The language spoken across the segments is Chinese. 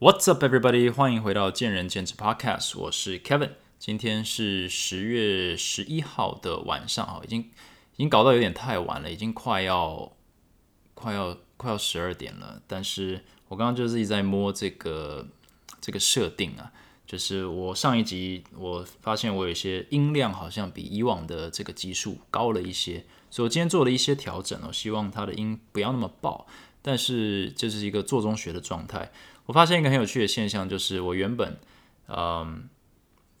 What's up, everybody？欢迎回到见仁见智 Podcast，我是 Kevin。今天是十月十一号的晚上啊，已经已经搞到有点太晚了，已经快要快要快要十二点了。但是我刚刚就是一直在摸这个这个设定啊，就是我上一集我发现我有些音量好像比以往的这个级数高了一些，所以我今天做了一些调整哦，希望它的音不要那么爆。但是这是一个做中学的状态。我发现一个很有趣的现象，就是我原本，嗯，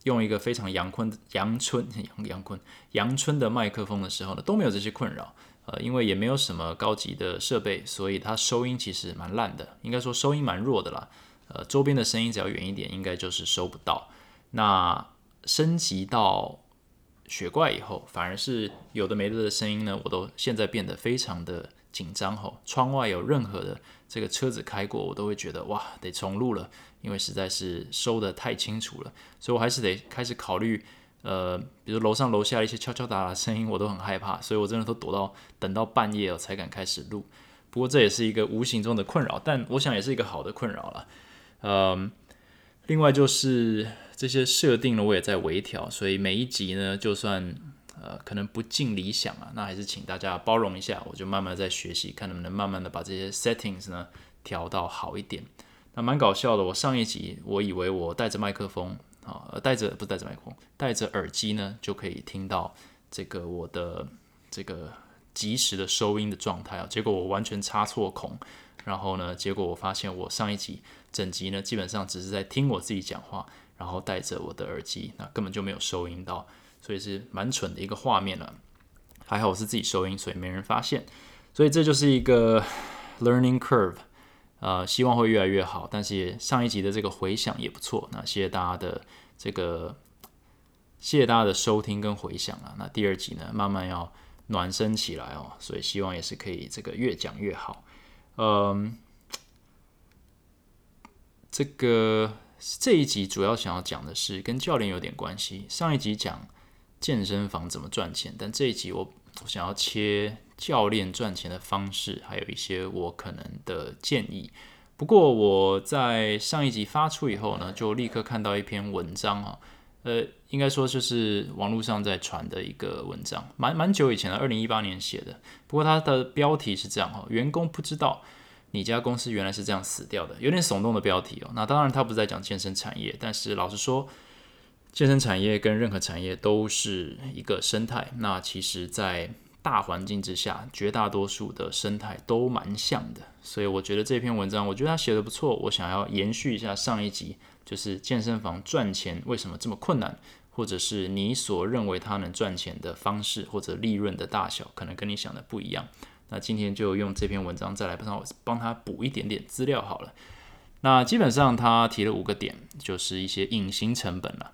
用一个非常阳坤、阳春、阳阳坤、阳春的麦克风的时候呢，都没有这些困扰。呃，因为也没有什么高级的设备，所以它收音其实蛮烂的，应该说收音蛮弱的啦。呃，周边的声音只要远一点，应该就是收不到。那升级到雪怪以后，反而是有的没的的声音呢，我都现在变得非常的紧张吼。窗外有任何的。这个车子开过，我都会觉得哇，得重录了，因为实在是收的太清楚了，所以我还是得开始考虑，呃，比如楼上楼下一些敲敲打打声音，我都很害怕，所以我真的都躲到等到半夜了才敢开始录。不过这也是一个无形中的困扰，但我想也是一个好的困扰了。嗯，另外就是这些设定呢，我也在微调，所以每一集呢，就算。呃，可能不尽理想啊，那还是请大家包容一下，我就慢慢在学习，看能不能慢慢的把这些 settings 呢调到好一点。那蛮搞笑的，我上一集我以为我带着麦克风啊，带着不带着麦克风，带着耳机呢就可以听到这个我的这个及时的收音的状态啊，结果我完全插错孔，然后呢，结果我发现我上一集整集呢基本上只是在听我自己讲话，然后带着我的耳机，那根本就没有收音到。所以是蛮蠢的一个画面了，还好我是自己收音，所以没人发现。所以这就是一个 learning curve，呃，希望会越来越好。但是上一集的这个回响也不错，那谢谢大家的这个，谢谢大家的收听跟回响啊。那第二集呢，慢慢要暖身起来哦，所以希望也是可以这个越讲越好。嗯，这个这一集主要想要讲的是跟教练有点关系。上一集讲。健身房怎么赚钱？但这一集我想要切教练赚钱的方式，还有一些我可能的建议。不过我在上一集发出以后呢，就立刻看到一篇文章啊，呃，应该说就是网络上在传的一个文章，蛮蛮久以前的，二零一八年写的。不过它的标题是这样哈：员工不知道你家公司原来是这样死掉的，有点耸动的标题哦。那当然，他不是在讲健身产业，但是老实说。健身产业跟任何产业都是一个生态，那其实，在大环境之下，绝大多数的生态都蛮像的。所以我觉得这篇文章，我觉得他写的不错。我想要延续一下上一集，就是健身房赚钱为什么这么困难，或者是你所认为它能赚钱的方式或者利润的大小，可能跟你想的不一样。那今天就用这篇文章再来帮我帮他补一点点资料好了。那基本上他提了五个点，就是一些隐形成本了。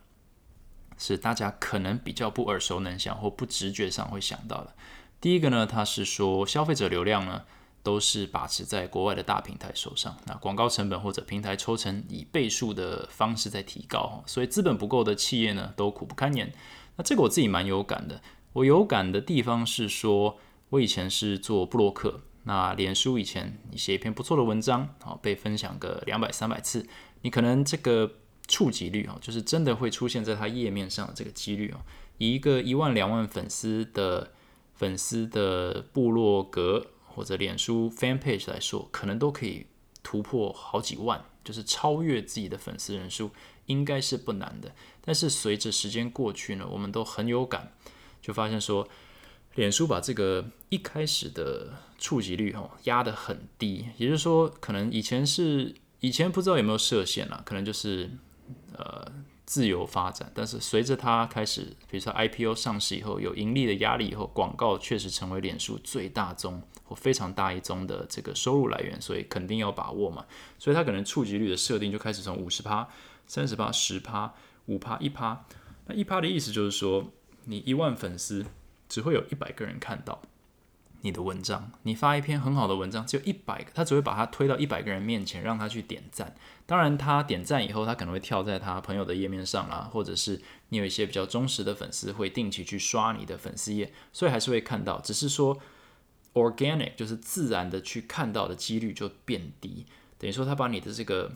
是大家可能比较不耳熟能详或不直觉上会想到的。第一个呢，它是说消费者流量呢都是把持在国外的大平台手上，那广告成本或者平台抽成以倍数的方式在提高，所以资本不够的企业呢都苦不堪言。那这个我自己蛮有感的。我有感的地方是说，我以前是做布洛克，那脸书以前你写一篇不错的文章，好被分享个两百三百次，你可能这个。触及率哦，就是真的会出现在它页面上的这个几率哦，以一个一万两万粉丝的粉丝的部落格或者脸书 fan page 来说，可能都可以突破好几万，就是超越自己的粉丝人数，应该是不难的。但是随着时间过去呢，我们都很有感，就发现说，脸书把这个一开始的触及率哦压得很低，也就是说，可能以前是以前不知道有没有设限啊，可能就是。呃，自由发展，但是随着它开始，比如说 IPO 上市以后，有盈利的压力以后，广告确实成为脸书最大宗或非常大一宗的这个收入来源，所以肯定要把握嘛。所以它可能触及率的设定就开始从五十趴、三十趴、十趴、五趴、一趴。那一趴的意思就是说，你一万粉丝只会有一百个人看到。你的文章，你发一篇很好的文章，只有一百个，他只会把它推到一百个人面前，让他去点赞。当然，他点赞以后，他可能会跳在他朋友的页面上啦，或者是你有一些比较忠实的粉丝，会定期去刷你的粉丝页，所以还是会看到。只是说，organic 就是自然的去看到的几率就变低，等于说他把你的这个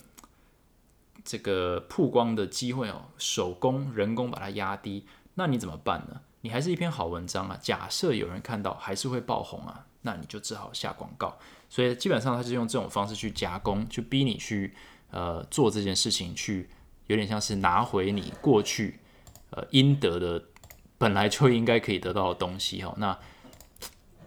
这个曝光的机会哦，手工人工把它压低，那你怎么办呢？你还是一篇好文章啊，假设有人看到还是会爆红啊，那你就只好下广告。所以基本上他是用这种方式去加工，去逼你去呃做这件事情，去有点像是拿回你过去呃应得的本来就应该可以得到的东西哈。那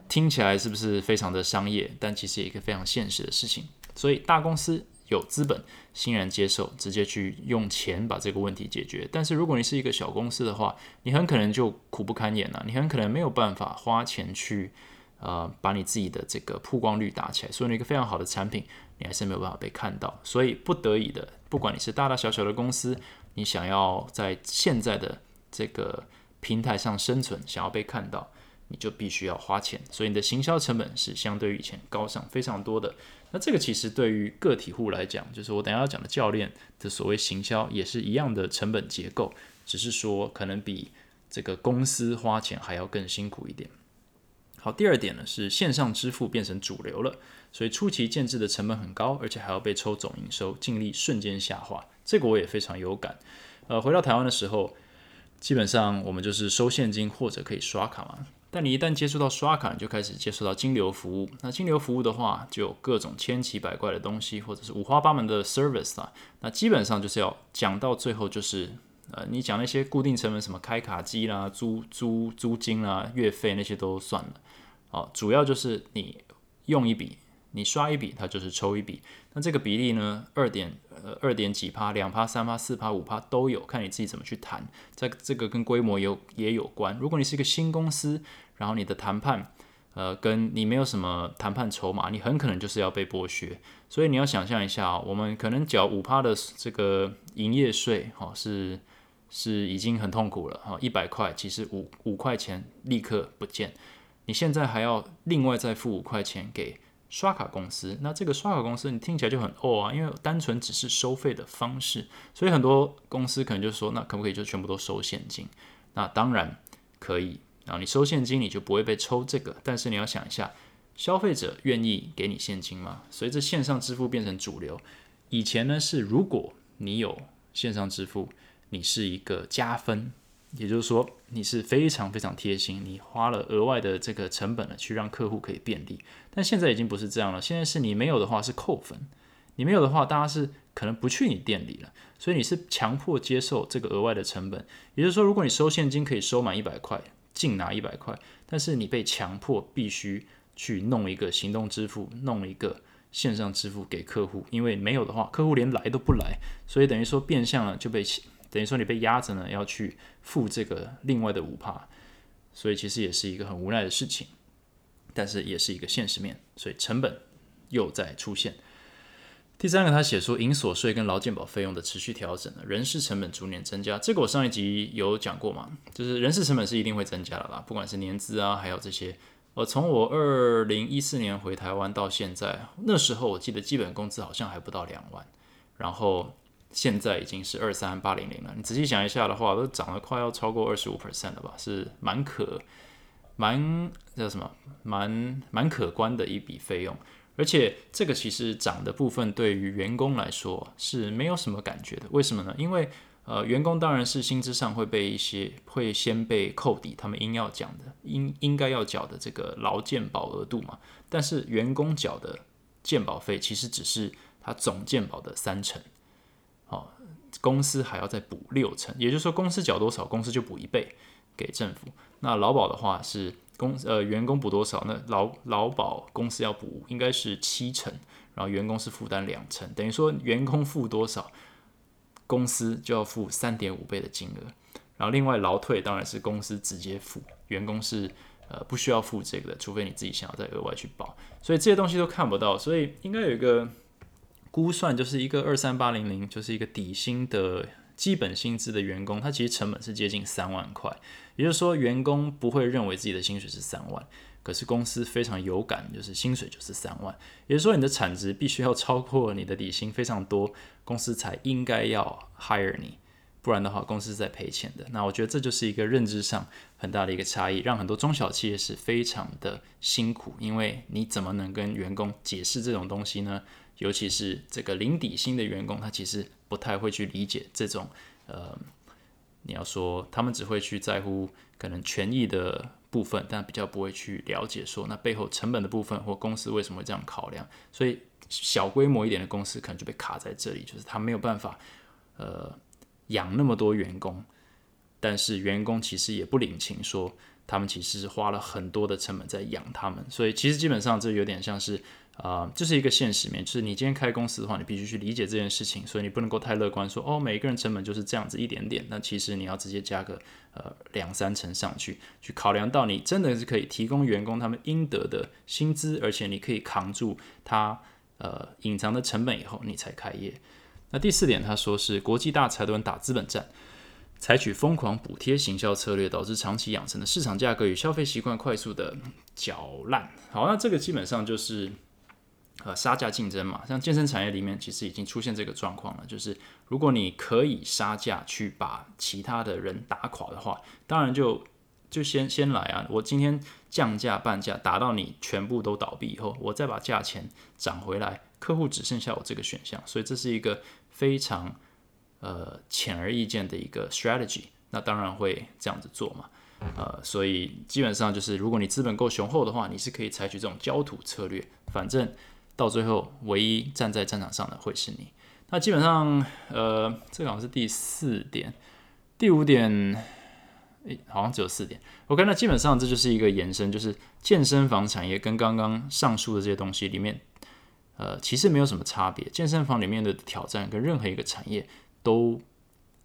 听起来是不是非常的商业？但其实也一个非常现实的事情。所以大公司。有资本欣然接受，直接去用钱把这个问题解决。但是如果你是一个小公司的话，你很可能就苦不堪言了。你很可能没有办法花钱去呃把你自己的这个曝光率打起来。所以一个非常好的产品，你还是没有办法被看到。所以不得已的，不管你是大大小小的公司，你想要在现在的这个平台上生存，想要被看到，你就必须要花钱。所以你的行销成本是相对于以前高上非常多的。那这个其实对于个体户来讲，就是我等下要讲的教练的所谓行销，也是一样的成本结构，只是说可能比这个公司花钱还要更辛苦一点。好，第二点呢是线上支付变成主流了，所以初期建制的成本很高，而且还要被抽总营收，净利瞬间下滑，这个我也非常有感。呃，回到台湾的时候，基本上我们就是收现金或者可以刷卡嘛。但你一旦接触到刷卡，你就开始接触到金流服务。那金流服务的话，就有各种千奇百怪的东西，或者是五花八门的 service 啊。那基本上就是要讲到最后，就是呃，你讲那些固定成本，什么开卡机啦、租租租金啦、月费那些都算了。哦，主要就是你用一笔，你刷一笔，它就是抽一笔。那这个比例呢，二点呃二点几趴、两趴、三趴、四趴、五趴都有，看你自己怎么去谈。在这个跟规模有也有关。如果你是一个新公司，然后你的谈判，呃，跟你没有什么谈判筹码，你很可能就是要被剥削。所以你要想象一下，我们可能缴五趴的这个营业税，哈，是是已经很痛苦了，哈，一百块其实五五块钱立刻不见，你现在还要另外再付五块钱给刷卡公司，那这个刷卡公司你听起来就很哦啊，因为单纯只是收费的方式，所以很多公司可能就说，那可不可以就全部都收现金？那当然可以。然后你收现金，你就不会被抽这个。但是你要想一下，消费者愿意给你现金吗？随着线上支付变成主流，以前呢是如果你有线上支付，你是一个加分，也就是说你是非常非常贴心，你花了额外的这个成本了，去让客户可以便利。但现在已经不是这样了，现在是你没有的话是扣分，你没有的话，大家是可能不去你店里了，所以你是强迫接受这个额外的成本。也就是说，如果你收现金可以收满一百块。净拿一百块，但是你被强迫必须去弄一个行动支付，弄一个线上支付给客户，因为没有的话，客户连来都不来，所以等于说变相了就被等于说你被压着呢，要去付这个另外的五帕，所以其实也是一个很无奈的事情，但是也是一个现实面，所以成本又在出现。第三个，他写出银所税跟劳健保费用的持续调整人事成本逐年增加。这个我上一集有讲过嘛，就是人事成本是一定会增加的啦，不管是年资啊，还有这些。我从我二零一四年回台湾到现在，那时候我记得基本工资好像还不到两万，然后现在已经是二三八零零了。你仔细想一下的话，都涨了快要超过二十五 percent 了吧，是蛮可蛮叫什么，蛮蛮可观的一笔费用。而且这个其实涨的部分对于员工来说是没有什么感觉的，为什么呢？因为呃，员工当然是薪资上会被一些会先被扣抵他们应要讲的应应该要缴的这个劳健保额度嘛，但是员工缴的健保费其实只是他总健保的三成，公司还要再补六成，也就是说公司缴多少，公司就补一倍给政府。那劳保的话是。公呃员工补多少？那劳劳保公司要补应该是七成，然后员工是负担两成，等于说员工付多少，公司就要付三点五倍的金额。然后另外劳退当然是公司直接付，员工是呃不需要付这个的，除非你自己想要再额外去保。所以这些东西都看不到，所以应该有一个估算，就是一个二三八零零，就是一个底薪的。基本薪资的员工，他其实成本是接近三万块，也就是说，员工不会认为自己的薪水是三万，可是公司非常有感，就是薪水就是三万，也就是说，你的产值必须要超过你的底薪非常多，公司才应该要 hire 你。不然的话公司在赔钱的。那我觉得这就是一个认知上很大的一个差异，让很多中小企业是非常的辛苦，因为你怎么能跟员工解释这种东西呢？尤其是这个零底薪的员工，他其实不太会去理解这种呃，你要说他们只会去在乎可能权益的部分，但比较不会去了解说那背后成本的部分或公司为什么会这样考量。所以小规模一点的公司可能就被卡在这里，就是他没有办法呃养那么多员工，但是员工其实也不领情，说他们其实是花了很多的成本在养他们，所以其实基本上这有点像是。啊，这是一个现实面，就是你今天开公司的话，你必须去理解这件事情，所以你不能够太乐观，说哦，每个人成本就是这样子一点点。那其实你要直接加个呃两三成上去，去考量到你真的是可以提供员工他们应得的薪资，而且你可以扛住他呃隐藏的成本以后，你才开业。那第四点，他说是国际大财团打资本战，采取疯狂补贴行销策略，导致长期养成的市场价格与消费习惯快速的搅烂。好，那这个基本上就是。呃，杀价竞争嘛，像健身产业里面其实已经出现这个状况了，就是如果你可以杀价去把其他的人打垮的话，当然就就先先来啊！我今天降价半价，打到你全部都倒闭以后，我再把价钱涨回来，客户只剩下我这个选项，所以这是一个非常呃显而易见的一个 strategy，那当然会这样子做嘛，呃，所以基本上就是如果你资本够雄厚的话，你是可以采取这种焦土策略，反正。到最后，唯一站在战场上的会是你。那基本上，呃，这个好像是第四点，第五点，诶，好像只有四点。OK，那基本上这就是一个延伸，就是健身房产业跟刚刚上述的这些东西里面，呃，其实没有什么差别。健身房里面的挑战跟任何一个产业都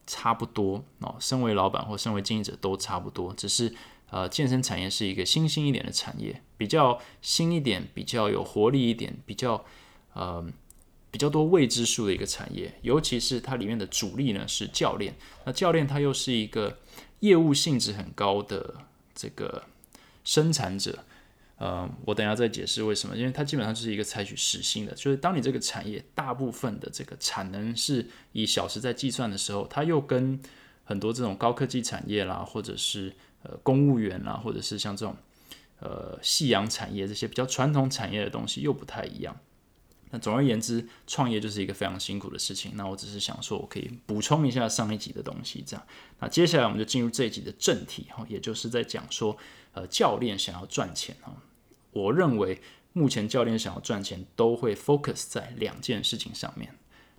差不多哦。身为老板或身为经营者都差不多，只是。呃，健身产业是一个新兴一点的产业，比较新一点，比较有活力一点，比较呃比较多未知数的一个产业。尤其是它里面的主力呢是教练，那教练他又是一个业务性质很高的这个生产者。呃，我等下再解释为什么，因为它基本上就是一个采取时薪的，就是当你这个产业大部分的这个产能是以小时在计算的时候，它又跟很多这种高科技产业啦，或者是呃，公务员啦，或者是像这种呃，夕阳产业这些比较传统产业的东西又不太一样。那总而言之，创业就是一个非常辛苦的事情。那我只是想说，我可以补充一下上一集的东西，这样。那接下来我们就进入这一集的正题哈，也就是在讲说，呃，教练想要赚钱哈。我认为目前教练想要赚钱都会 focus 在两件事情上面。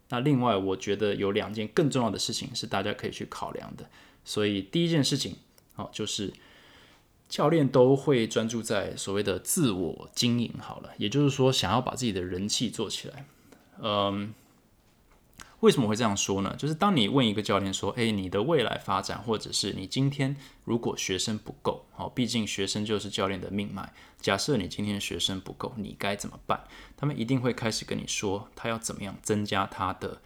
那另外，我觉得有两件更重要的事情是大家可以去考量的。所以第一件事情。好，就是教练都会专注在所谓的自我经营。好了，也就是说，想要把自己的人气做起来。嗯，为什么会这样说呢？就是当你问一个教练说：“诶，你的未来发展，或者是你今天如果学生不够，好，毕竟学生就是教练的命脉。假设你今天学生不够，你该怎么办？”他们一定会开始跟你说，他要怎么样增加他的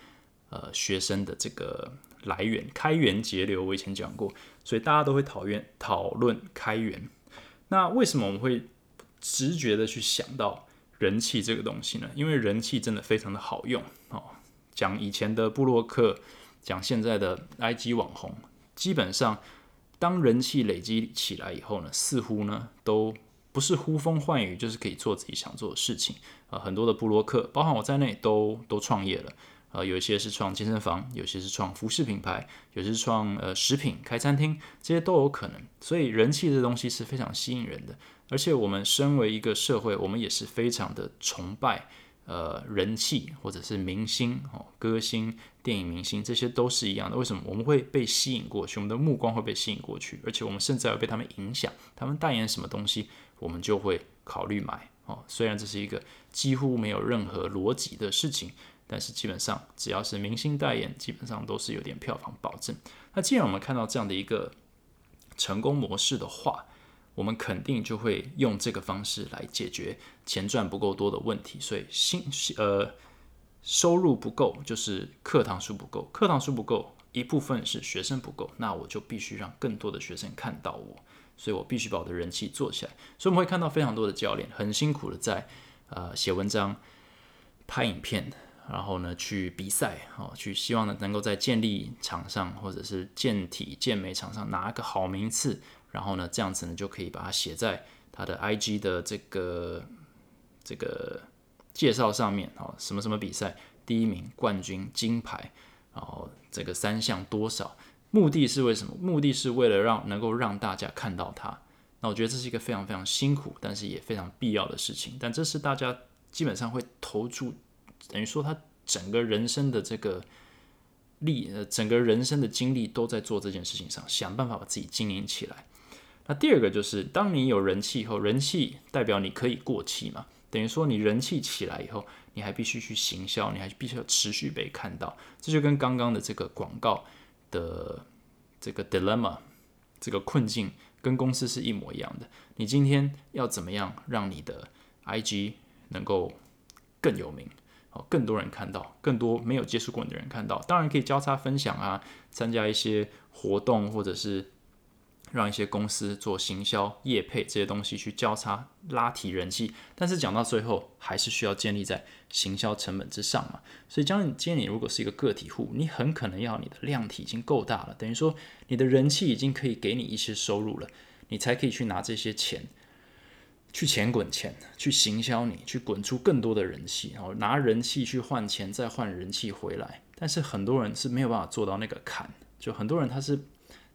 呃学生的这个。来源开源节流，我以前讲过，所以大家都会讨厌讨论开源。那为什么我们会直觉的去想到人气这个东西呢？因为人气真的非常的好用哦。讲以前的布洛克，讲现在的 IG 网红，基本上当人气累积起来以后呢，似乎呢都不是呼风唤雨，就是可以做自己想做的事情啊。很多的布洛克，包含我在内，都都创业了。呃，有一些是创健身房，有些是创服饰品牌，有些是创呃食品开餐厅，这些都有可能。所以人气这东西是非常吸引人的，而且我们身为一个社会，我们也是非常的崇拜呃人气或者是明星哦，歌星、电影明星这些都是一样的。为什么我们会被吸引过去？我们的目光会被吸引过去，而且我们甚至会被他们影响。他们代言什么东西，我们就会考虑买哦。虽然这是一个几乎没有任何逻辑的事情。但是基本上，只要是明星代言，基本上都是有点票房保证。那既然我们看到这样的一个成功模式的话，我们肯定就会用这个方式来解决钱赚不够多的问题。所以，新呃收入不够，就是课堂数不够，课堂数不够，一部分是学生不够，那我就必须让更多的学生看到我，所以我必须把我的人气做起来。所以我们会看到非常多的教练很辛苦的在呃写文章、拍影片。然后呢去比赛哦，去希望呢能够在健力场上或者是健体健美场上拿个好名次，然后呢这样子呢就可以把它写在他的 IG 的这个这个介绍上面哦，什么什么比赛第一名、冠军、金牌，然后这个三项多少？目的是为什么？目的是为了让能够让大家看到他。那我觉得这是一个非常非常辛苦，但是也非常必要的事情。但这是大家基本上会投注，等于说他整个人生的这个力，呃，整个人生的精力都在做这件事情上，想办法把自己经营起来。那第二个就是，当你有人气以后，人气代表你可以过气嘛？等于说你人气起来以后，你还必须去行销，你还必须要持续被看到。这就跟刚刚的这个广告。的这个 dilemma，这个困境跟公司是一模一样的。你今天要怎么样让你的 IG 能够更有名，哦，更多人看到，更多没有接触过你的人看到？当然可以交叉分享啊，参加一些活动，或者是。让一些公司做行销、业配这些东西去交叉拉提人气，但是讲到最后还是需要建立在行销成本之上嘛。所以，将今天你如果是一个个体户，你很可能要你的量体已经够大了，等于说你的人气已经可以给你一些收入了，你才可以去拿这些钱去钱滚钱，去行销你，去滚出更多的人气，然后拿人气去换钱，再换人气回来。但是很多人是没有办法做到那个坎，就很多人他是。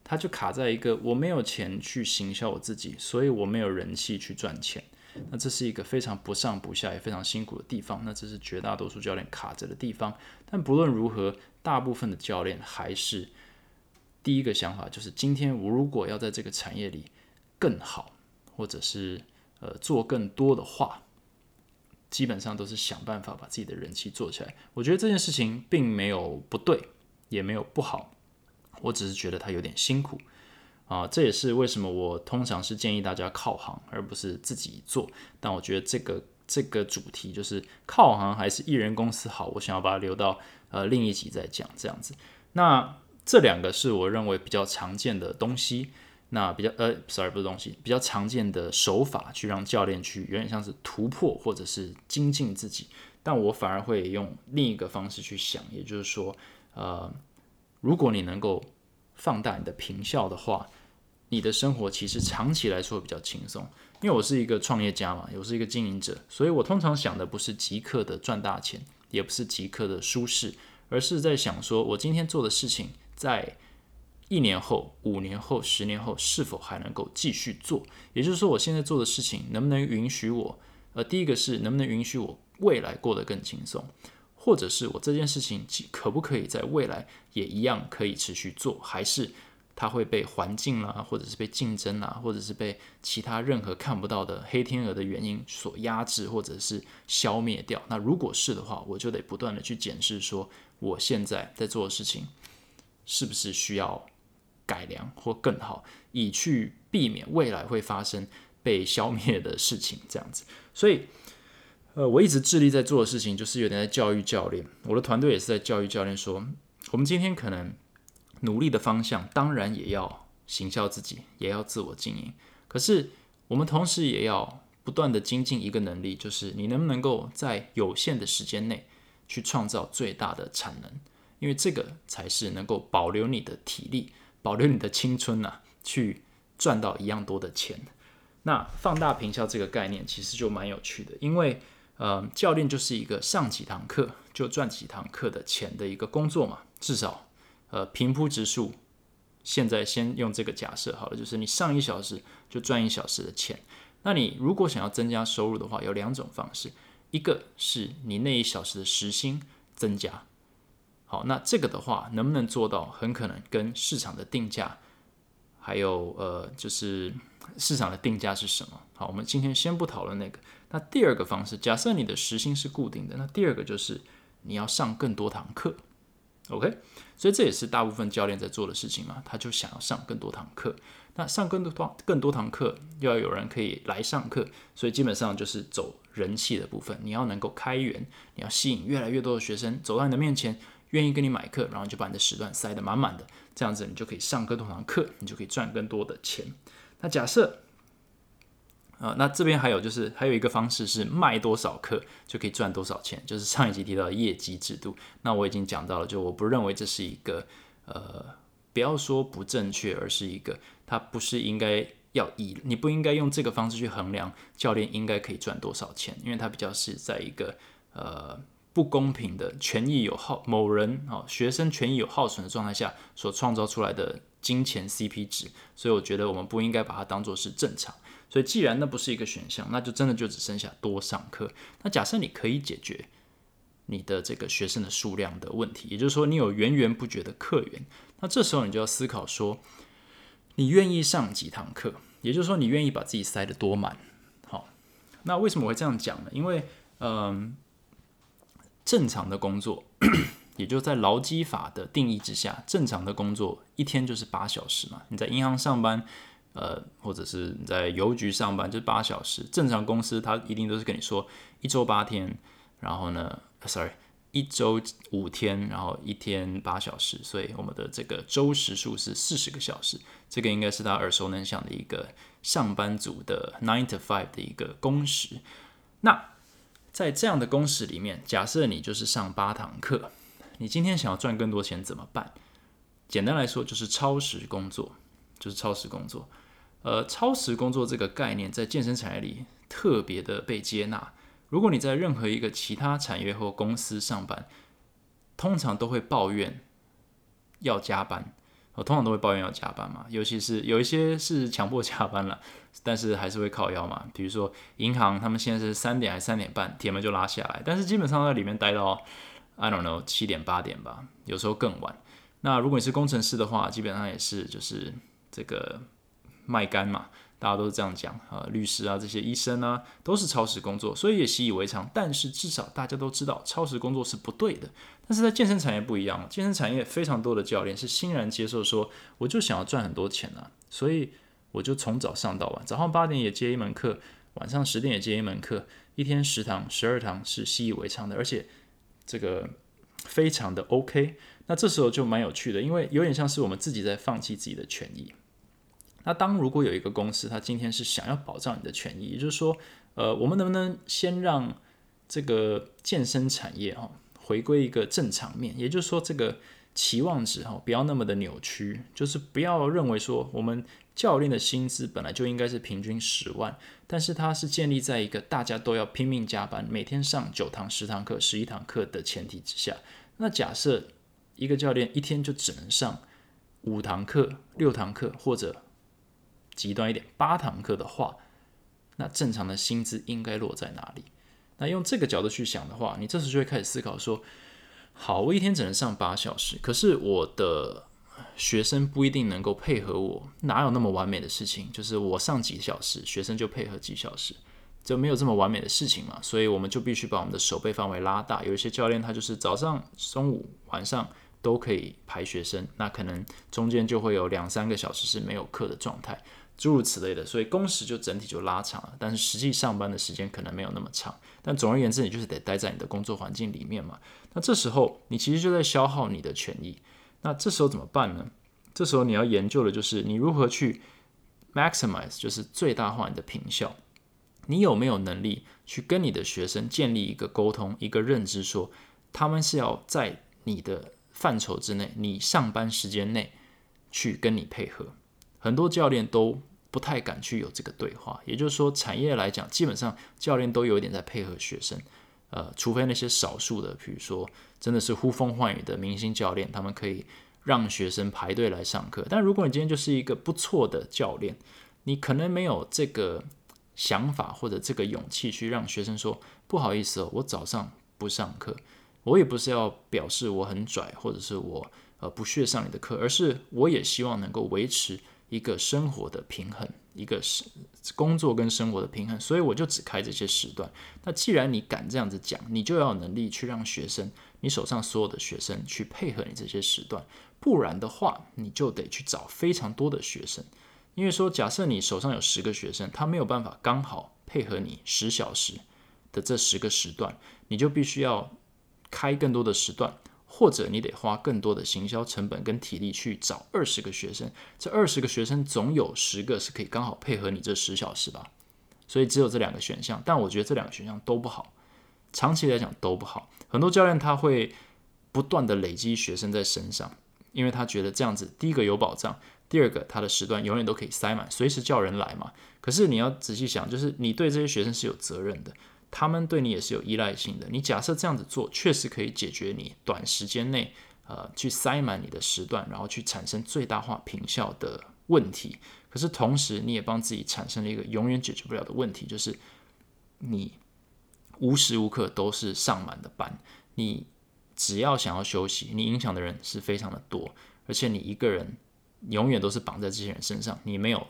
他就卡在一个我没有钱去行销我自己，所以我没有人气去赚钱。那这是一个非常不上不下也非常辛苦的地方。那这是绝大多数教练卡着的地方。但不论如何，大部分的教练还是第一个想法就是：今天我如果要在这个产业里更好，或者是呃做更多的话，基本上都是想办法把自己的人气做起来。我觉得这件事情并没有不对，也没有不好。我只是觉得他有点辛苦啊，这也是为什么我通常是建议大家靠行，而不是自己做。但我觉得这个这个主题就是靠行还是艺人公司好，我想要把它留到呃另一集再讲这样子。那这两个是我认为比较常见的东西，那比较呃，sorry 不是东西，比较常见的手法去让教练去有点像是突破或者是精进自己。但我反而会用另一个方式去想，也就是说呃。如果你能够放大你的平效的话，你的生活其实长期来说比较轻松。因为我是一个创业家嘛，我是一个经营者，所以我通常想的不是即刻的赚大钱，也不是即刻的舒适，而是在想说我今天做的事情，在一年后、五年后、十年后是否还能够继续做？也就是说，我现在做的事情能不能允许我？呃，第一个是能不能允许我未来过得更轻松？或者是我这件事情可不可以在未来也一样可以持续做，还是它会被环境啦，或者是被竞争啦，或者是被其他任何看不到的黑天鹅的原因所压制，或者是消灭掉？那如果是的话，我就得不断的去检视，说我现在在做的事情是不是需要改良或更好，以去避免未来会发生被消灭的事情。这样子，所以。呃，我一直致力在做的事情，就是有点在教育教练。我的团队也是在教育教练，说我们今天可能努力的方向，当然也要行销自己，也要自我经营。可是我们同时也要不断的精进一个能力，就是你能不能够在有限的时间内去创造最大的产能，因为这个才是能够保留你的体力，保留你的青春呐，去赚到一样多的钱。那放大平效这个概念其实就蛮有趣的，因为。呃，教练就是一个上几堂课就赚几堂课的钱的一个工作嘛，至少，呃，平铺直述。现在先用这个假设好了，就是你上一小时就赚一小时的钱。那你如果想要增加收入的话，有两种方式，一个是你那一小时的时薪增加。好，那这个的话能不能做到，很可能跟市场的定价，还有呃，就是市场的定价是什么？好，我们今天先不讨论那个。那第二个方式，假设你的时薪是固定的，那第二个就是你要上更多堂课，OK？所以这也是大部分教练在做的事情嘛，他就想要上更多堂课。那上更多堂更多堂课，又要有人可以来上课，所以基本上就是走人气的部分。你要能够开源，你要吸引越来越多的学生走到你的面前，愿意跟你买课，然后就把你的时段塞得满满的，这样子你就可以上更多堂课，你就可以赚更多的钱。那假设。呃，那这边还有就是还有一个方式是卖多少课就可以赚多少钱，就是上一集提到业绩制度。那我已经讲到了，就我不认为这是一个呃，不要说不正确，而是一个它不是应该要以你不应该用这个方式去衡量教练应该可以赚多少钱，因为它比较是在一个呃不公平的权益有耗某人哦学生权益有耗损的状态下所创造出来的金钱 CP 值，所以我觉得我们不应该把它当做是正常。所以，既然那不是一个选项，那就真的就只剩下多上课。那假设你可以解决你的这个学生的数量的问题，也就是说，你有源源不绝的客源，那这时候你就要思考说，你愿意上几堂课？也就是说，你愿意把自己塞得多满？好，那为什么会这样讲呢？因为，嗯，正常的工作，也就在劳基法的定义之下，正常的工作一天就是八小时嘛。你在银行上班。呃，或者是你在邮局上班，就是八小时。正常公司它一定都是跟你说一周八天，然后呢，sorry，一周五天，然后一天八小时。所以我们的这个周时数是四十个小时。这个应该是他耳熟能详的一个上班族的 nine to five 的一个工时。那在这样的工时里面，假设你就是上八堂课，你今天想要赚更多钱怎么办？简单来说，就是超时工作。就是超时工作，呃，超时工作这个概念在健身产业里特别的被接纳。如果你在任何一个其他产业或公司上班，通常都会抱怨要加班，我通常都会抱怨要加班嘛。尤其是有一些是强迫加班了，但是还是会靠腰嘛。比如说银行，他们现在是三点还是三点半，铁门就拉下来，但是基本上在里面待到 I don't know 七点八点吧，有时候更晚。那如果你是工程师的话，基本上也是就是。这个卖干嘛？大家都是这样讲啊，律师啊，这些医生啊，都是超时工作，所以也习以为常。但是至少大家都知道，超时工作是不对的。但是在健身产业不一样，健身产业非常多的教练是欣然接受说，我就想要赚很多钱啊，所以我就从早上到晚，早上八点也接一门课，晚上十点也接一门课，一天十堂、十二堂是习以为常的，而且这个非常的 OK。那这时候就蛮有趣的，因为有点像是我们自己在放弃自己的权益。那当如果有一个公司，它今天是想要保障你的权益，也就是说，呃，我们能不能先让这个健身产业哈回归一个正常面？也就是说，这个期望值哈不要那么的扭曲，就是不要认为说我们教练的薪资本来就应该是平均十万，但是它是建立在一个大家都要拼命加班，每天上九堂、十堂课、十一堂课的前提之下。那假设一个教练一天就只能上五堂课、六堂课，或者极端一点八堂课的话，那正常的薪资应该落在哪里？那用这个角度去想的话，你这时就会开始思考说：好，我一天只能上八小时，可是我的学生不一定能够配合我，哪有那么完美的事情？就是我上几小时，学生就配合几小时。就没有这么完美的事情嘛，所以我们就必须把我们的手背范围拉大。有一些教练他就是早上、中午、晚上都可以排学生，那可能中间就会有两三个小时是没有课的状态，诸如此类的，所以工时就整体就拉长了。但是实际上班的时间可能没有那么长。但总而言之，你就是得待在你的工作环境里面嘛。那这时候你其实就在消耗你的权益。那这时候怎么办呢？这时候你要研究的就是你如何去 maximize，就是最大化你的平效。你有没有能力去跟你的学生建立一个沟通、一个认知，说他们是要在你的范畴之内，你上班时间内去跟你配合？很多教练都不太敢去有这个对话。也就是说，产业来讲，基本上教练都有一点在配合学生，呃，除非那些少数的，比如说真的是呼风唤雨的明星教练，他们可以让学生排队来上课。但如果你今天就是一个不错的教练，你可能没有这个。想法或者这个勇气去让学生说不好意思哦，我早上不上课，我也不是要表示我很拽，或者是我呃不屑上你的课，而是我也希望能够维持一个生活的平衡，一个是工作跟生活的平衡，所以我就只开这些时段。那既然你敢这样子讲，你就要有能力去让学生，你手上所有的学生去配合你这些时段，不然的话，你就得去找非常多的学生。因为说，假设你手上有十个学生，他没有办法刚好配合你十小时的这十个时段，你就必须要开更多的时段，或者你得花更多的行销成本跟体力去找二十个学生。这二十个学生总有十个是可以刚好配合你这十小时吧？所以只有这两个选项。但我觉得这两个选项都不好，长期来讲都不好。很多教练他会不断的累积学生在身上，因为他觉得这样子，第一个有保障，第二个他的时段永远都可以塞满，随时叫人来嘛。可是你要仔细想，就是你对这些学生是有责任的。他们对你也是有依赖性的。你假设这样子做，确实可以解决你短时间内，呃，去塞满你的时段，然后去产生最大化平效的问题。可是同时，你也帮自己产生了一个永远解决不了的问题，就是你无时无刻都是上满的班。你只要想要休息，你影响的人是非常的多，而且你一个人永远都是绑在这些人身上，你没有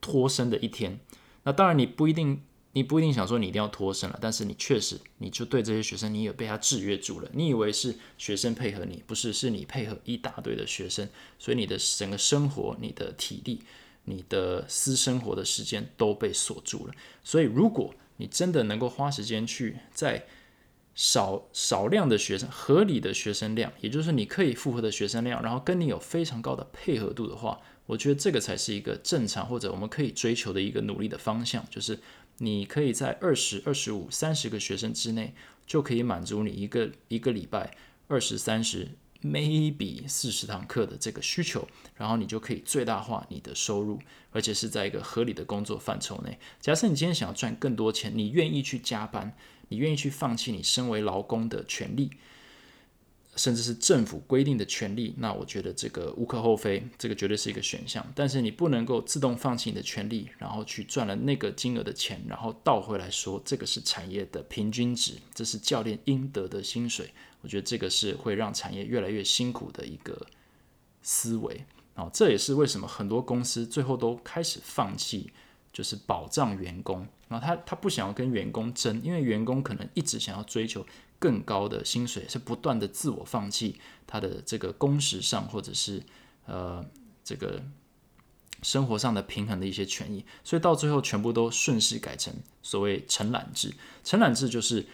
脱身的一天。那当然，你不一定。你不一定想说你一定要脱身了，但是你确实，你就对这些学生，你也被他制约住了。你以为是学生配合你，不是，是你配合一大堆的学生，所以你的整个生活、你的体力、你的私生活的时间都被锁住了。所以，如果你真的能够花时间去在少少量的学生、合理的学生量，也就是你可以负荷的学生量，然后跟你有非常高的配合度的话，我觉得这个才是一个正常或者我们可以追求的一个努力的方向，就是。你可以在二十二十五、三十个学生之内，就可以满足你一个一个礼拜二十三十，maybe 四十堂课的这个需求，然后你就可以最大化你的收入，而且是在一个合理的工作范畴内。假设你今天想要赚更多钱，你愿意去加班，你愿意去放弃你身为劳工的权利。甚至是政府规定的权利，那我觉得这个无可厚非，这个绝对是一个选项。但是你不能够自动放弃你的权利，然后去赚了那个金额的钱，然后倒回来说这个是产业的平均值，这是教练应得的薪水。我觉得这个是会让产业越来越辛苦的一个思维。啊，这也是为什么很多公司最后都开始放弃，就是保障员工。然后他他不想要跟员工争，因为员工可能一直想要追求。更高的薪水是不断的自我放弃他的这个工时上或者是呃这个生活上的平衡的一些权益，所以到最后全部都顺势改成所谓承揽制。承揽制就是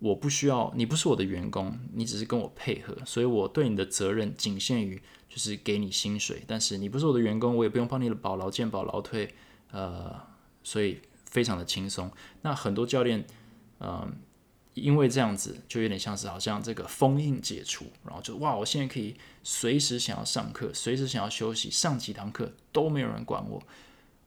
我不需要你不是我的员工，你只是跟我配合，所以我对你的责任仅限于就是给你薪水，但是你不是我的员工，我也不用帮你的保劳健保劳退，呃，所以非常的轻松。那很多教练，嗯。因为这样子就有点像是好像这个封印解除，然后就哇，我现在可以随时想要上课，随时想要休息，上几堂课都没有人管我，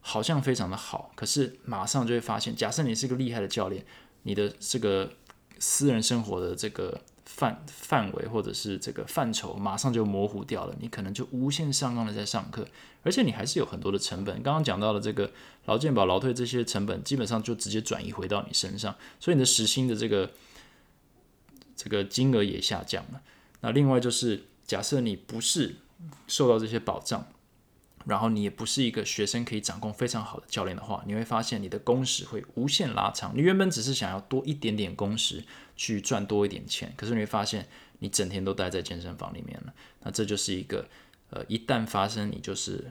好像非常的好。可是马上就会发现，假设你是个厉害的教练，你的这个私人生活的这个。范范围或者是这个范畴，马上就模糊掉了。你可能就无限上纲的在上课，而且你还是有很多的成本。刚刚讲到的这个劳健保、劳退这些成本，基本上就直接转移回到你身上，所以你的时薪的这个这个金额也下降了。那另外就是，假设你不是受到这些保障。然后你也不是一个学生可以掌控非常好的教练的话，你会发现你的工时会无限拉长。你原本只是想要多一点点工时去赚多一点钱，可是你会发现你整天都待在健身房里面了。那这就是一个呃，一旦发生你就是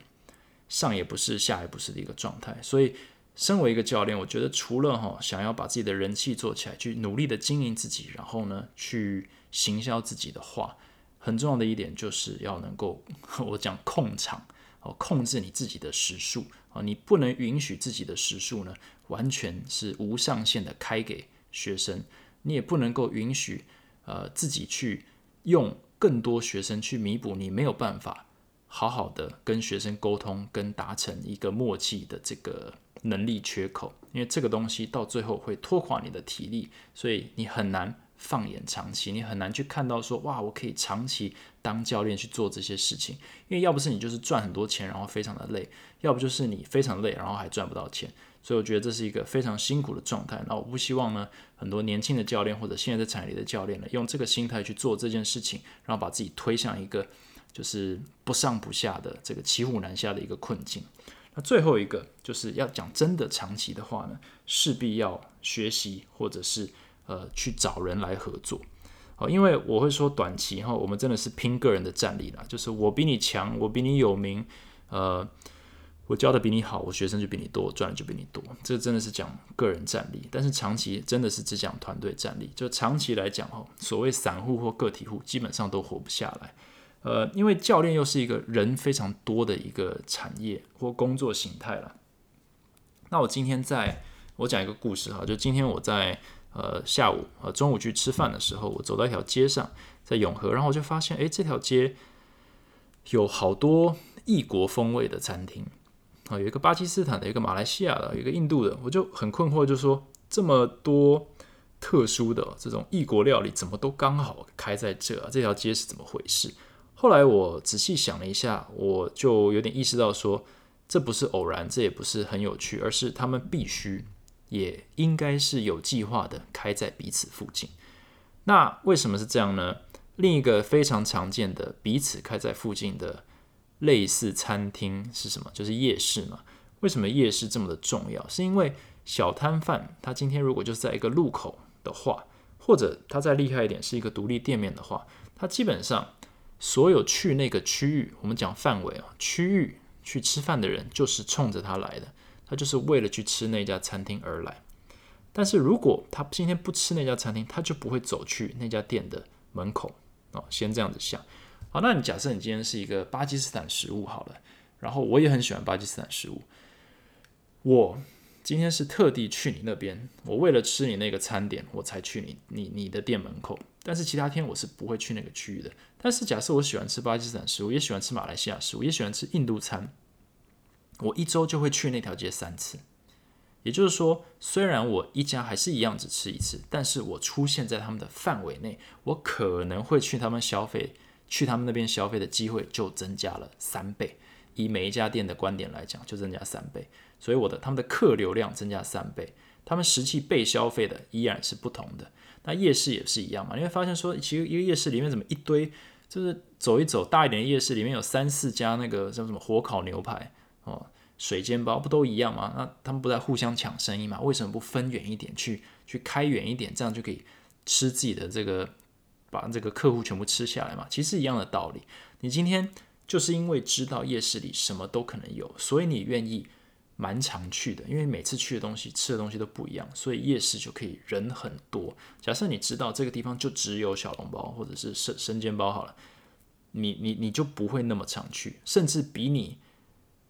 上也不是下也不是的一个状态。所以，身为一个教练，我觉得除了哈想要把自己的人气做起来，去努力的经营自己，然后呢去行销自己的话，很重要的一点就是要能够 我讲控场。哦，控制你自己的时数啊，你不能允许自己的时数呢完全是无上限的开给学生，你也不能够允许呃自己去用更多学生去弥补你没有办法好好的跟学生沟通跟达成一个默契的这个能力缺口，因为这个东西到最后会拖垮你的体力，所以你很难。放眼长期，你很难去看到说哇，我可以长期当教练去做这些事情，因为要不是你就是赚很多钱，然后非常的累；要不就是你非常累，然后还赚不到钱。所以我觉得这是一个非常辛苦的状态。那我不希望呢，很多年轻的教练或者现在在产业里的教练呢，用这个心态去做这件事情，然后把自己推向一个就是不上不下的这个骑虎难下的一个困境。那最后一个就是要讲真的长期的话呢，势必要学习或者是。呃，去找人来合作，哦，因为我会说短期哈，我们真的是拼个人的战力啦，就是我比你强，我比你有名，呃，我教的比你好，我学生就比你多，赚的就比你多，这真的是讲个人战力。但是长期真的是只讲团队战力，就长期来讲哈，所谓散户或个体户基本上都活不下来，呃，因为教练又是一个人非常多的一个产业或工作形态了。那我今天在。我讲一个故事哈，就今天我在呃下午呃中午去吃饭的时候，我走到一条街上，在永和，然后我就发现，哎，这条街有好多异国风味的餐厅啊，有一个巴基斯坦的，一个马来西亚的，有一个印度的，我就很困惑，就说这么多特殊的这种异国料理，怎么都刚好开在这？这条街是怎么回事？后来我仔细想了一下，我就有点意识到说，这不是偶然，这也不是很有趣，而是他们必须。也应该是有计划的开在彼此附近。那为什么是这样呢？另一个非常常见的彼此开在附近的类似餐厅是什么？就是夜市嘛。为什么夜市这么的重要？是因为小摊贩他今天如果就是在一个路口的话，或者他再厉害一点是一个独立店面的话，他基本上所有去那个区域，我们讲范围啊，区域去吃饭的人就是冲着他来的。他就是为了去吃那家餐厅而来，但是如果他今天不吃那家餐厅，他就不会走去那家店的门口哦。先这样子想，好，那你假设你今天是一个巴基斯坦食物好了，然后我也很喜欢巴基斯坦食物，我今天是特地去你那边，我为了吃你那个餐点，我才去你你你的店门口，但是其他天我是不会去那个区域的。但是假设我喜欢吃巴基斯坦食物，也喜欢吃马来西亚食物，也喜欢吃印度餐。我一周就会去那条街三次，也就是说，虽然我一家还是一样只吃一次，但是我出现在他们的范围内，我可能会去他们消费，去他们那边消费的机会就增加了三倍。以每一家店的观点来讲，就增加三倍，所以我的他们的客流量增加三倍，他们实际被消费的依然是不同的。那夜市也是一样嘛？你会发现说，其实一个夜市里面怎么一堆，就是走一走大一点的夜市里面有三四家那个叫什么火烤牛排。哦，水煎包不都一样吗？那他们不在互相抢生意吗？为什么不分远一点去去开远一点，这样就可以吃自己的这个，把这个客户全部吃下来嘛？其实一样的道理。你今天就是因为知道夜市里什么都可能有，所以你愿意蛮常去的。因为每次去的东西、吃的东西都不一样，所以夜市就可以人很多。假设你知道这个地方就只有小笼包或者是生生煎包好了，你你你就不会那么常去，甚至比你。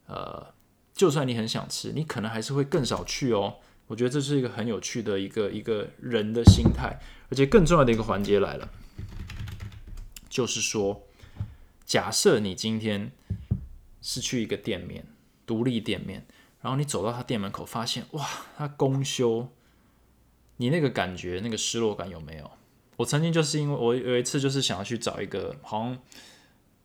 呃，就算你很想吃，你可能还是会更少去哦。我觉得这是一个很有趣的一个一个人的心态，而且更重要的一个环节来了，就是说，假设你今天是去一个店面，独立店面，然后你走到他店门口，发现哇，他公休，你那个感觉，那个失落感有没有？我曾经就是因为我有一次就是想要去找一个好像。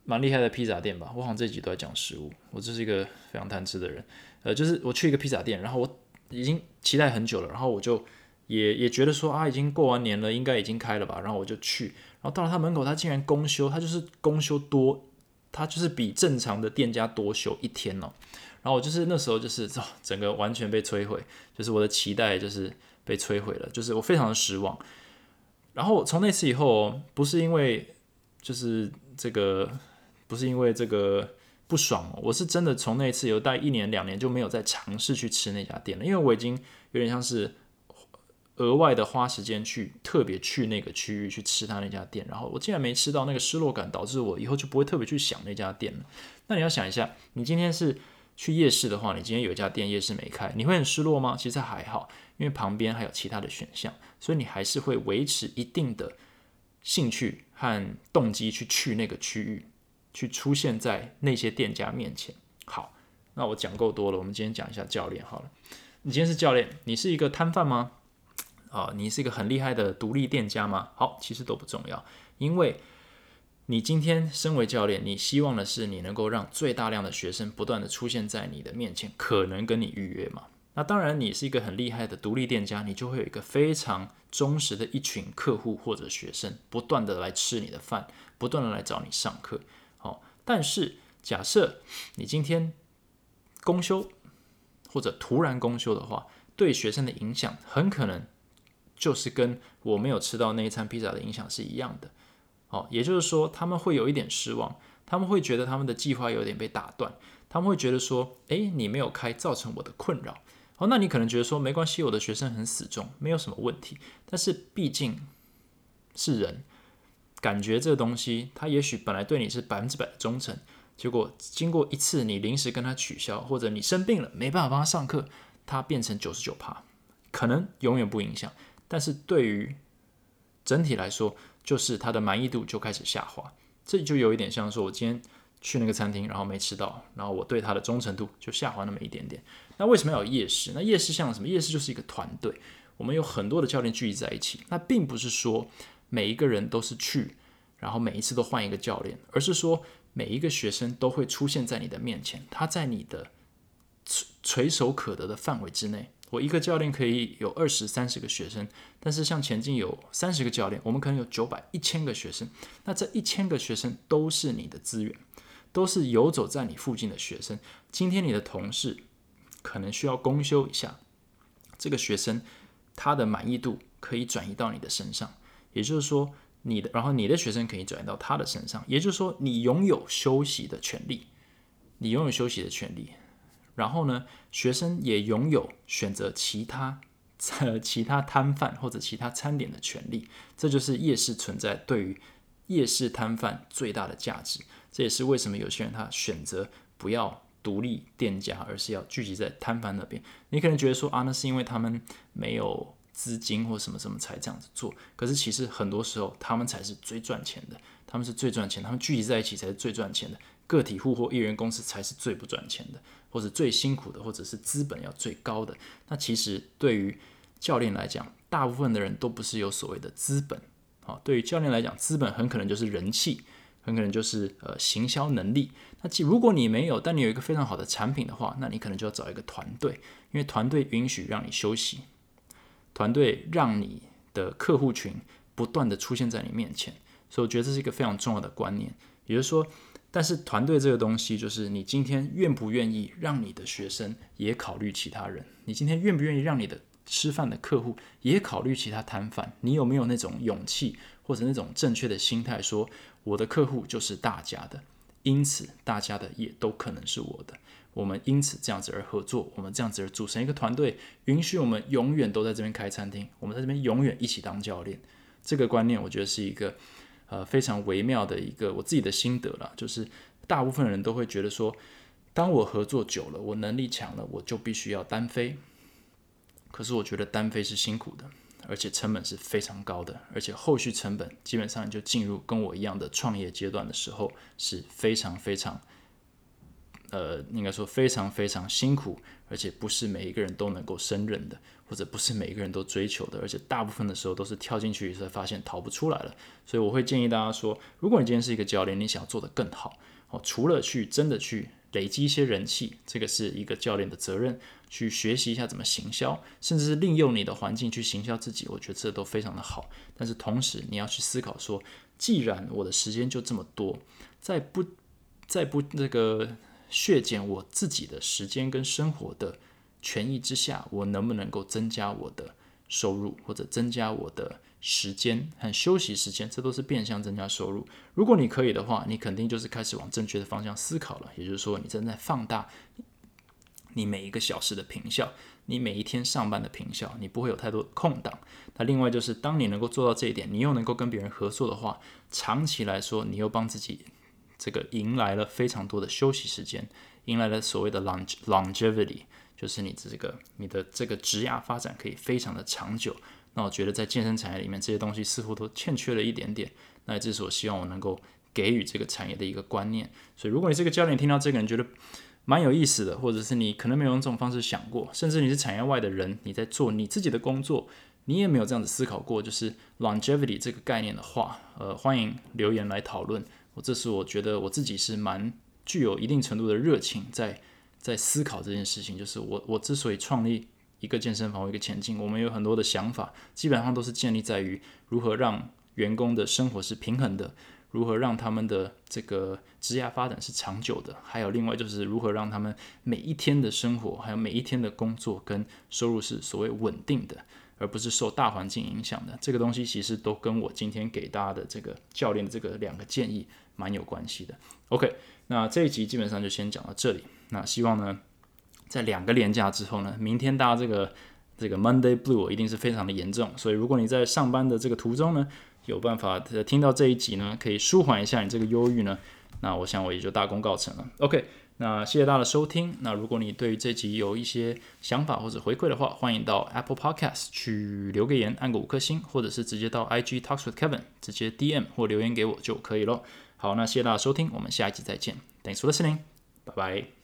蛮厉害的披萨店吧，我好像这集都在讲食物。我就是一个非常贪吃的人，呃，就是我去一个披萨店，然后我已经期待很久了，然后我就也也觉得说啊，已经过完年了，应该已经开了吧，然后我就去，然后到了他门口，他竟然公休，他就是公休多，他就是比正常的店家多休一天哦。然后我就是那时候就是整个完全被摧毁，就是我的期待就是被摧毁了，就是我非常的失望。然后从那次以后，不是因为就是这个。不是因为这个不爽，我是真的从那次有待一年两年就没有再尝试去吃那家店了，因为我已经有点像是额外的花时间去特别去那个区域去吃他那家店，然后我竟然没吃到，那个失落感导致我以后就不会特别去想那家店了。那你要想一下，你今天是去夜市的话，你今天有一家店夜市没开，你会很失落吗？其实还好，因为旁边还有其他的选项，所以你还是会维持一定的兴趣和动机去去那个区域。去出现在那些店家面前。好，那我讲够多了，我们今天讲一下教练好了。你今天是教练，你是一个摊贩吗？啊，你是一个很厉害的独立店家吗？好，其实都不重要，因为你今天身为教练，你希望的是你能够让最大量的学生不断的出现在你的面前，可能跟你预约嘛。那当然，你是一个很厉害的独立店家，你就会有一个非常忠实的一群客户或者学生，不断的来吃你的饭，不断的来找你上课。但是，假设你今天公休或者突然公休的话，对学生的影响很可能就是跟我没有吃到那一餐披萨的影响是一样的。哦，也就是说，他们会有一点失望，他们会觉得他们的计划有点被打断，他们会觉得说，诶，你没有开，造成我的困扰。哦，那你可能觉得说，没关系，我的学生很死忠，没有什么问题。但是毕竟是人。感觉这个东西，他也许本来对你是百分之百的忠诚，结果经过一次你临时跟他取消，或者你生病了没办法帮他上课，他变成九十九趴，可能永远不影响，但是对于整体来说，就是他的满意度就开始下滑。这就有一点像说，我今天去那个餐厅，然后没吃到，然后我对他的忠诚度就下滑那么一点点。那为什么要有夜市？那夜市像什么？夜市就是一个团队，我们有很多的教练聚集在一起。那并不是说每一个人都是去，然后每一次都换一个教练，而是说每一个学生都会出现在你的面前，他在你的垂垂手可得的范围之内。我一个教练可以有二十三十个学生，但是像前进有三十个教练，我们可能有九百一千个学生。那这一千个学生都是你的资源，都是游走在你附近的学生。今天你的同事可能需要公休一下，这个学生他的满意度可以转移到你的身上，也就是说你的，然后你的学生可以转移到他的身上，也就是说你拥有休息的权利，你拥有休息的权利。然后呢，学生也拥有选择其他呃 其他摊贩或者其他餐点的权利，这就是夜市存在对于夜市摊贩最大的价值。这也是为什么有些人他选择不要独立店家，而是要聚集在摊贩那边。你可能觉得说啊，那是因为他们没有资金或什么什么才这样子做。可是其实很多时候他们才是最赚钱的，他们是最赚钱，他们聚集在一起才是最赚钱的。个体户或艺人公司才是最不赚钱的。或者最辛苦的，或者是资本要最高的，那其实对于教练来讲，大部分的人都不是有所谓的资本。好，对于教练来讲，资本很可能就是人气，很可能就是呃行销能力。那其如果你没有，但你有一个非常好的产品的话，那你可能就要找一个团队，因为团队允许让你休息，团队让你的客户群不断的出现在你面前。所以我觉得这是一个非常重要的观念，也就是说。但是团队这个东西，就是你今天愿不愿意让你的学生也考虑其他人？你今天愿不愿意让你的吃饭的客户也考虑其他摊贩？你有没有那种勇气或者那种正确的心态，说我的客户就是大家的，因此大家的也都可能是我的。我们因此这样子而合作，我们这样子而组成一个团队，允许我们永远都在这边开餐厅，我们在这边永远一起当教练。这个观念，我觉得是一个。呃，非常微妙的一个我自己的心得了，就是大部分人都会觉得说，当我合作久了，我能力强了，我就必须要单飞。可是我觉得单飞是辛苦的，而且成本是非常高的，而且后续成本基本上就进入跟我一样的创业阶段的时候是非常非常。呃，应该说非常非常辛苦，而且不是每一个人都能够胜任的，或者不是每一个人都追求的，而且大部分的时候都是跳进去以后发现逃不出来了。所以我会建议大家说，如果你今天是一个教练，你想要做得更好，哦，除了去真的去累积一些人气，这个是一个教练的责任，去学习一下怎么行销，甚至是利用你的环境去行销自己，我觉得这都非常的好。但是同时你要去思考说，既然我的时间就这么多，在不在不那个。削减我自己的时间跟生活的权益之下，我能不能够增加我的收入，或者增加我的时间和休息时间？这都是变相增加收入。如果你可以的话，你肯定就是开始往正确的方向思考了。也就是说，你正在放大你每一个小时的平效，你每一天上班的平效，你不会有太多的空档。那另外就是，当你能够做到这一点，你又能够跟别人合作的话，长期来说，你又帮自己。这个迎来了非常多的休息时间，迎来了所谓的 long longevity，就是你这个你的这个职涯发展可以非常的长久。那我觉得在健身产业里面，这些东西似乎都欠缺了一点点。那这是我希望我能够给予这个产业的一个观念。所以，如果你这个教练听到这个人觉得蛮有意思的，或者是你可能没有用这种方式想过，甚至你是产业外的人，你在做你自己的工作，你也没有这样子思考过，就是 longevity 这个概念的话，呃，欢迎留言来讨论。这是我觉得我自己是蛮具有一定程度的热情，在在思考这件事情。就是我我之所以创立一个健身房，一个前进，我们有很多的想法，基本上都是建立在于如何让员工的生活是平衡的，如何让他们的这个职业发展是长久的，还有另外就是如何让他们每一天的生活，还有每一天的工作跟收入是所谓稳定的。而不是受大环境影响的这个东西，其实都跟我今天给大家的这个教练的这个两个建议蛮有关系的。OK，那这一集基本上就先讲到这里。那希望呢，在两个连假之后呢，明天大家这个这个 Monday Blue 一定是非常的严重。所以如果你在上班的这个途中呢，有办法听到这一集呢，可以舒缓一下你这个忧郁呢。那我想我也就大功告成了。OK，那谢谢大家的收听。那如果你对这集有一些想法或者回馈的话，欢迎到 Apple Podcast 去留个言，按个五颗星，或者是直接到 IG Talks with Kevin，直接 DM 或留言给我就可以咯。好，那谢谢大家收听，我们下一期再见，thanks for listening 拜拜。